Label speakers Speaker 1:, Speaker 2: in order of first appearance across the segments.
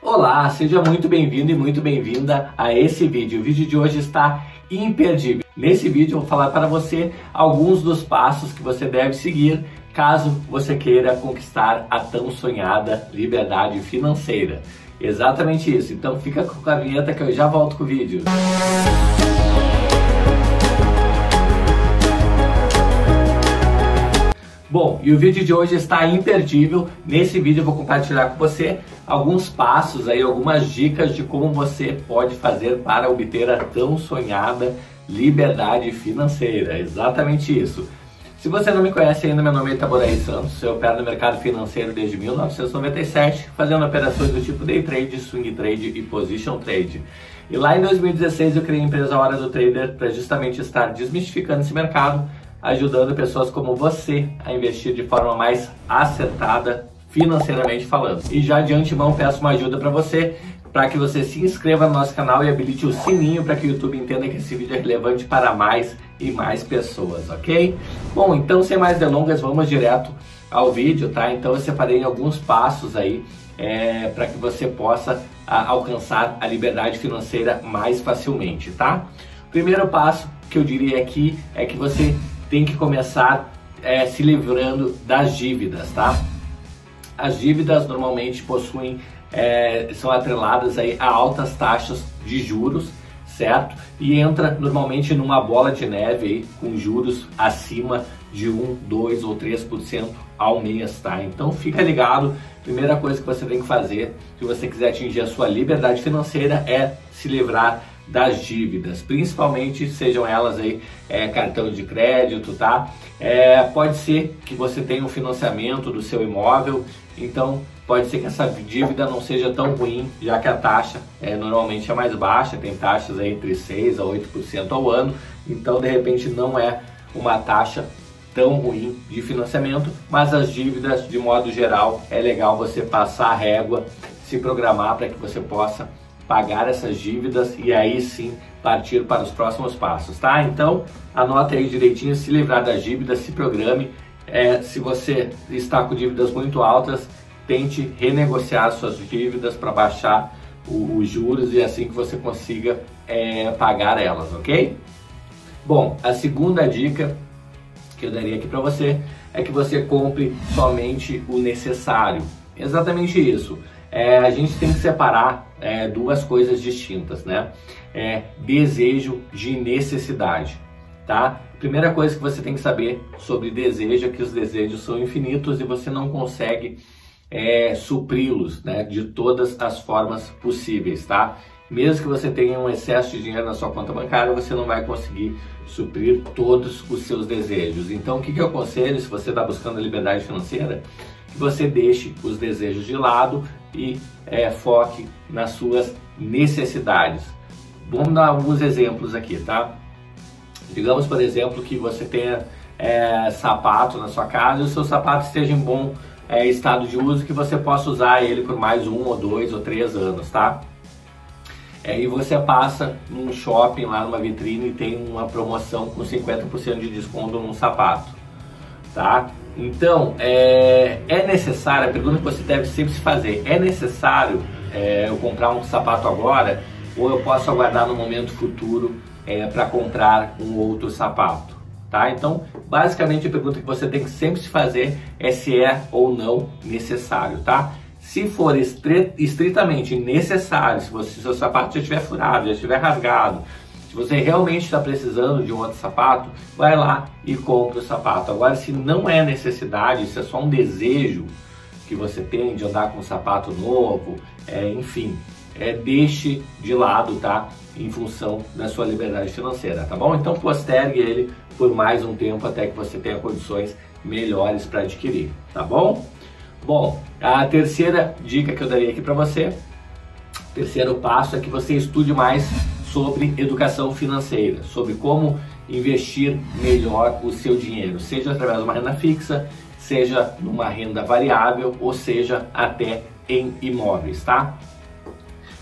Speaker 1: Olá, seja muito bem-vindo e muito bem-vinda a esse vídeo. O vídeo de hoje está imperdível. Nesse vídeo eu vou falar para você alguns dos passos que você deve seguir caso você queira conquistar a tão sonhada liberdade financeira. Exatamente isso. Então fica com a vinheta que eu já volto com o vídeo. Bom, e o vídeo de hoje está imperdível. Nesse vídeo eu vou compartilhar com você alguns passos aí, algumas dicas de como você pode fazer para obter a tão sonhada liberdade financeira. Exatamente isso. Se você não me conhece ainda, meu nome é Itaboraí Santos, eu opero no mercado financeiro desde 1997, fazendo operações do tipo day trade, swing trade e position trade. E lá em 2016 eu criei a empresa Hora do Trader para justamente estar desmistificando esse mercado ajudando pessoas como você a investir de forma mais acertada financeiramente falando. E já de antemão peço uma ajuda para você, para que você se inscreva no nosso canal e habilite o sininho para que o YouTube entenda que esse vídeo é relevante para mais e mais pessoas, ok? Bom, então sem mais delongas, vamos direto ao vídeo, tá? Então eu separei alguns passos aí é, para que você possa a, alcançar a liberdade financeira mais facilmente, tá? Primeiro passo que eu diria aqui é que você tem que começar é, se livrando das dívidas, tá? As dívidas normalmente possuem, é, são atreladas aí a altas taxas de juros, certo? E entra normalmente numa bola de neve aí, com juros acima de 1, 2 ou 3% ao mês, tá? Então fica ligado, primeira coisa que você tem que fazer se você quiser atingir a sua liberdade financeira é se livrar das dívidas, principalmente sejam elas aí é, cartão de crédito, tá? É, pode ser que você tenha um financiamento do seu imóvel, então pode ser que essa dívida não seja tão ruim, já que a taxa é, normalmente é mais baixa, tem taxas aí entre 6 a 8% ao ano, então de repente não é uma taxa tão ruim de financiamento, mas as dívidas de modo geral é legal você passar a régua, se programar para que você possa pagar essas dívidas e aí sim partir para os próximos passos, tá? Então, anote aí direitinho, se livrar das dívidas, se programe. É, se você está com dívidas muito altas, tente renegociar suas dívidas para baixar os juros e assim que você consiga é, pagar elas, ok? Bom, a segunda dica que eu daria aqui para você é que você compre somente o necessário. Exatamente isso é, a gente tem que separar é, duas coisas distintas, né? É, desejo de necessidade, tá? Primeira coisa que você tem que saber sobre desejo é que os desejos são infinitos e você não consegue é, supri-los, né? De todas as formas possíveis, tá? Mesmo que você tenha um excesso de dinheiro na sua conta bancária, você não vai conseguir suprir todos os seus desejos. Então, o que, que eu aconselho se você está buscando a liberdade financeira? Que você deixe os desejos de lado e é, foque nas suas necessidades. Vamos dar alguns exemplos aqui, tá? Digamos, por exemplo, que você tenha é, sapato na sua casa e o seu sapato esteja em bom é, estado de uso, que você possa usar ele por mais um ou dois ou três anos, tá? É, e você passa num shopping lá numa vitrine e tem uma promoção com 50% de desconto num sapato, tá? Então, é, é necessário, a pergunta que você deve sempre se fazer, é necessário é, eu comprar um sapato agora ou eu posso aguardar no momento futuro é, para comprar um outro sapato? Tá? Então, basicamente a pergunta que você tem que sempre se fazer é se é ou não necessário, tá? Se for estritamente necessário, se, você, se seu sapato já estiver furado, já estiver rasgado, você realmente está precisando de um outro sapato, vai lá e compra o sapato. Agora, se não é necessidade, se é só um desejo que você tem de andar com um sapato novo, é, enfim, é, deixe de lado, tá? Em função da sua liberdade financeira, tá bom? Então postergue ele por mais um tempo até que você tenha condições melhores para adquirir, tá bom? Bom, a terceira dica que eu daria aqui para você, terceiro passo é que você estude mais sobre educação financeira, sobre como investir melhor o seu dinheiro, seja através de uma renda fixa, seja numa renda variável, ou seja até em imóveis, tá?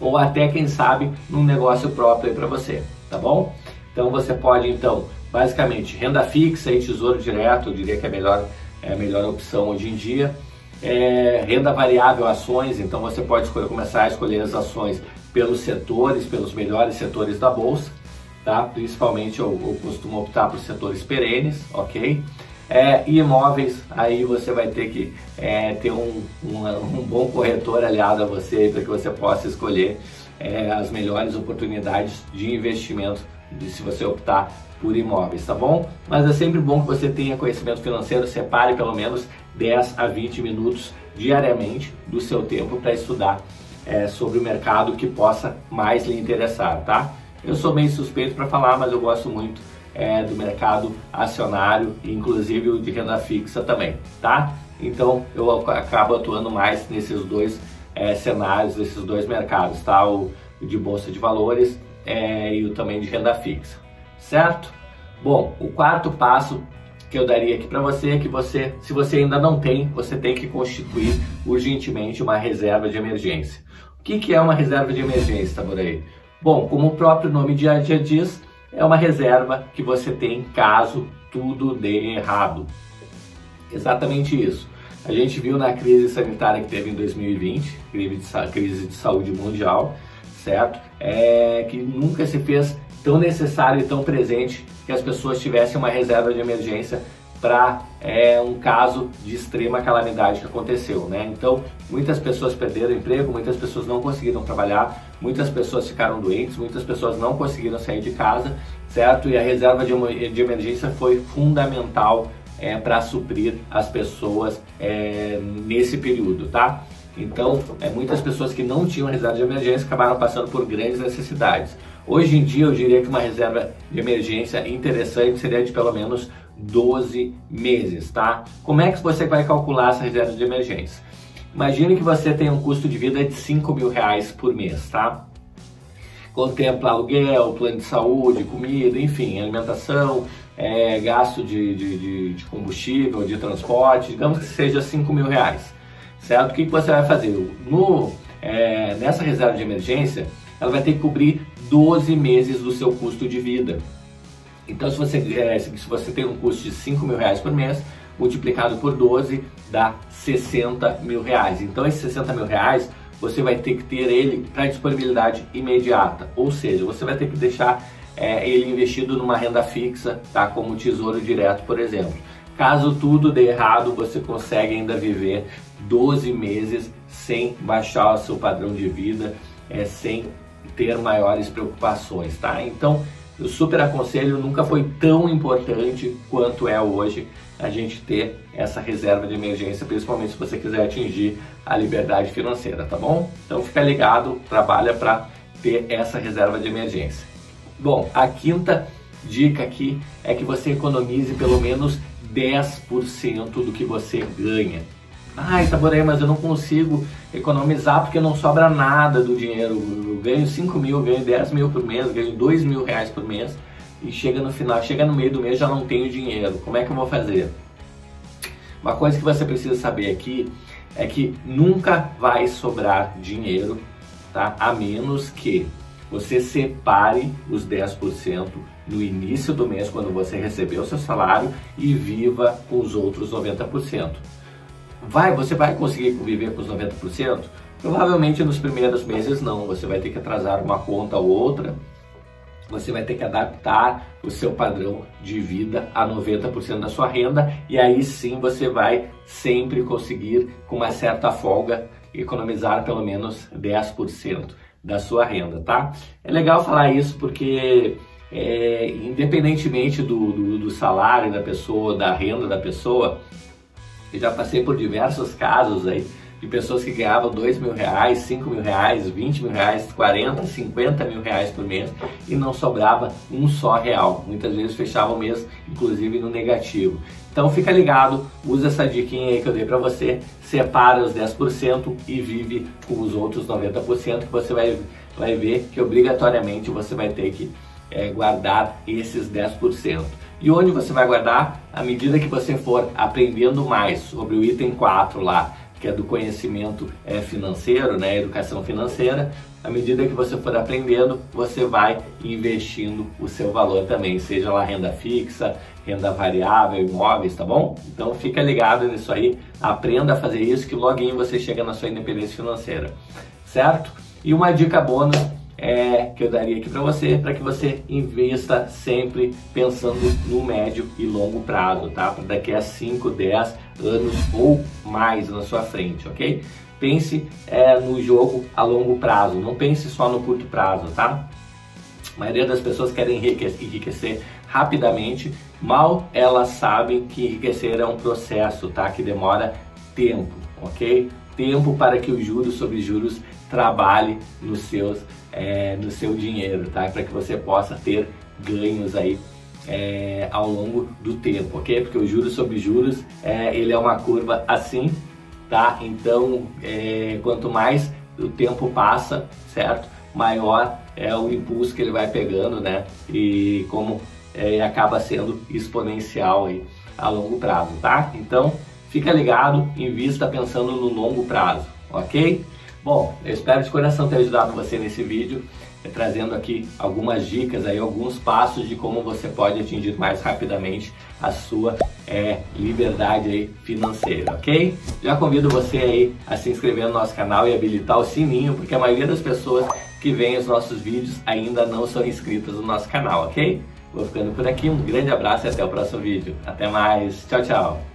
Speaker 1: Ou até quem sabe num negócio próprio para você, tá bom? Então você pode então, basicamente, renda fixa e tesouro direto, eu diria que é a melhor, é a melhor opção hoje em dia. é, renda variável, ações, então você pode escolher, começar a escolher as ações pelos setores, pelos melhores setores da bolsa, tá? Principalmente eu, eu costumo optar por setores perenes, ok? É, e imóveis, aí você vai ter que é, ter um, um, um, bom corretor aliado a você para que você possa escolher é, as melhores oportunidades de investimento de, se você optar por imóveis, tá bom? Mas é sempre bom que você tenha conhecimento financeiro, separe pelo menos 10 a 20 minutos diariamente do seu tempo para estudar é, sobre o mercado que possa mais lhe interessar, tá? Eu sou meio suspeito para falar, mas eu gosto muito é, do mercado acionário, inclusive o de renda fixa também, tá? Então eu acabo atuando mais nesses dois é, cenários, nesses dois mercados, tá? O de bolsa de valores é, e o também de renda fixa, certo? Bom, o quarto passo que eu daria aqui para você é que você, se você ainda não tem, você tem que constituir urgentemente uma reserva de emergência. O que, que é uma reserva de emergência, Taboraí? Bom, como o próprio nome de dia diz, é uma reserva que você tem caso tudo dê errado. Exatamente isso. A gente viu na crise sanitária que teve em 2020, crise de saúde mundial, certo? É que nunca se fez tão necessário e tão presente que as pessoas tivessem uma reserva de emergência para é, um caso de extrema calamidade que aconteceu, né? Então, muitas pessoas perderam emprego, muitas pessoas não conseguiram trabalhar, muitas pessoas ficaram doentes, muitas pessoas não conseguiram sair de casa, certo? E a reserva de, de emergência foi fundamental é, para suprir as pessoas é, nesse período, tá? Então, é, muitas pessoas que não tinham reserva de emergência acabaram passando por grandes necessidades. Hoje em dia, eu diria que uma reserva de emergência interessante seria de pelo menos 12 meses, tá? Como é que você vai calcular essa reserva de emergência? Imagine que você tem um custo de vida de 5 mil reais por mês, tá? Contempla aluguel, plano de saúde, comida, enfim, alimentação, é, gasto de, de, de, combustível, de transporte, digamos que seja 5 mil reais, certo? O que, que você vai fazer? No, é, nessa reserva de emergência, ela vai ter que cobrir 12 meses do seu custo de vida. Então, se você, é, se você tem um custo de 5 mil reais por mês, multiplicado por 12 dá 60 mil reais. Então, esses 60 mil reais você vai ter que ter ele para disponibilidade imediata, ou seja, você vai ter que deixar é, ele investido numa renda fixa, tá? como tesouro direto, por exemplo. Caso tudo dê errado, você consegue ainda viver 12 meses sem baixar o seu padrão de vida, é, sem ter maiores preocupações, tá? Então, eu super aconselho, nunca foi tão importante quanto é hoje a gente ter essa reserva de emergência, principalmente se você quiser atingir a liberdade financeira, tá bom? Então fica ligado, trabalha para ter essa reserva de emergência. Bom, a quinta dica aqui é que você economize pelo menos 10% do que você ganha. Ai, Taboré, mas eu não consigo economizar porque não sobra nada do dinheiro. Eu ganho 5 mil, ganho 10 mil por mês, ganho 2 mil reais por mês e chega no final, chega no meio do mês já não tenho dinheiro. Como é que eu vou fazer? Uma coisa que você precisa saber aqui é que nunca vai sobrar dinheiro, tá? A menos que você separe os 10% no início do mês, quando você recebeu o seu salário, e viva com os outros 90%. Vai, você vai conseguir viver com os 90%? Provavelmente nos primeiros meses não, você vai ter que atrasar uma conta ou outra, você vai ter que adaptar o seu padrão de vida a 90% da sua renda e aí sim você vai sempre conseguir, com uma certa folga, economizar pelo menos 10% da sua renda, tá? É legal falar isso porque é, independentemente do, do, do salário da pessoa, da renda da pessoa, eu já passei por diversos casos aí de pessoas que ganhavam 2 mil reais, 5 mil reais, 20 mil reais, 40, 50 mil reais por mês e não sobrava um só real. Muitas vezes fechava o mês, inclusive no negativo. Então fica ligado, usa essa diquinha aí que eu dei para você, separa os 10% e vive com os outros 90% que você vai, vai ver que obrigatoriamente você vai ter que é, guardar esses 10%. E onde você vai guardar? À medida que você for aprendendo mais sobre o item 4 lá, que é do conhecimento é, financeiro, né, educação financeira, à medida que você for aprendendo, você vai investindo o seu valor também, seja lá renda fixa, renda variável, imóveis, tá bom? Então fica ligado nisso aí, aprenda a fazer isso que logo você chega na sua independência financeira, certo? E uma dica bônus é, que eu daria aqui para você, para que você investa sempre pensando no médio e longo prazo, tá? Para daqui a 5, 10 anos ou mais na sua frente, ok? Pense é, no jogo a longo prazo, não pense só no curto prazo, tá? A maioria das pessoas querem enriquecer, rapidamente, mal elas sabem que enriquecer é um processo, tá? Que demora tempo, ok? Tempo para que os juros sobre juros trabalhe nos seus é, seu dinheiro, tá? Para que você possa ter ganhos aí é, ao longo do tempo, ok? Porque o juros sobre juros, é, ele é uma curva assim, tá? Então, é, quanto mais o tempo passa, certo? Maior é o impulso que ele vai pegando, né? E como é, acaba sendo exponencial aí a longo prazo, tá? Então, fica ligado, invista pensando no longo prazo, ok? Bom, eu espero de coração ter ajudado você nesse vídeo, trazendo aqui algumas dicas, aí, alguns passos de como você pode atingir mais rapidamente a sua é, liberdade aí, financeira, ok? Já convido você aí a se inscrever no nosso canal e habilitar o sininho, porque a maioria das pessoas que veem os nossos vídeos ainda não são inscritas no nosso canal, ok? Vou ficando por aqui, um grande abraço e até o próximo vídeo. Até mais, tchau, tchau!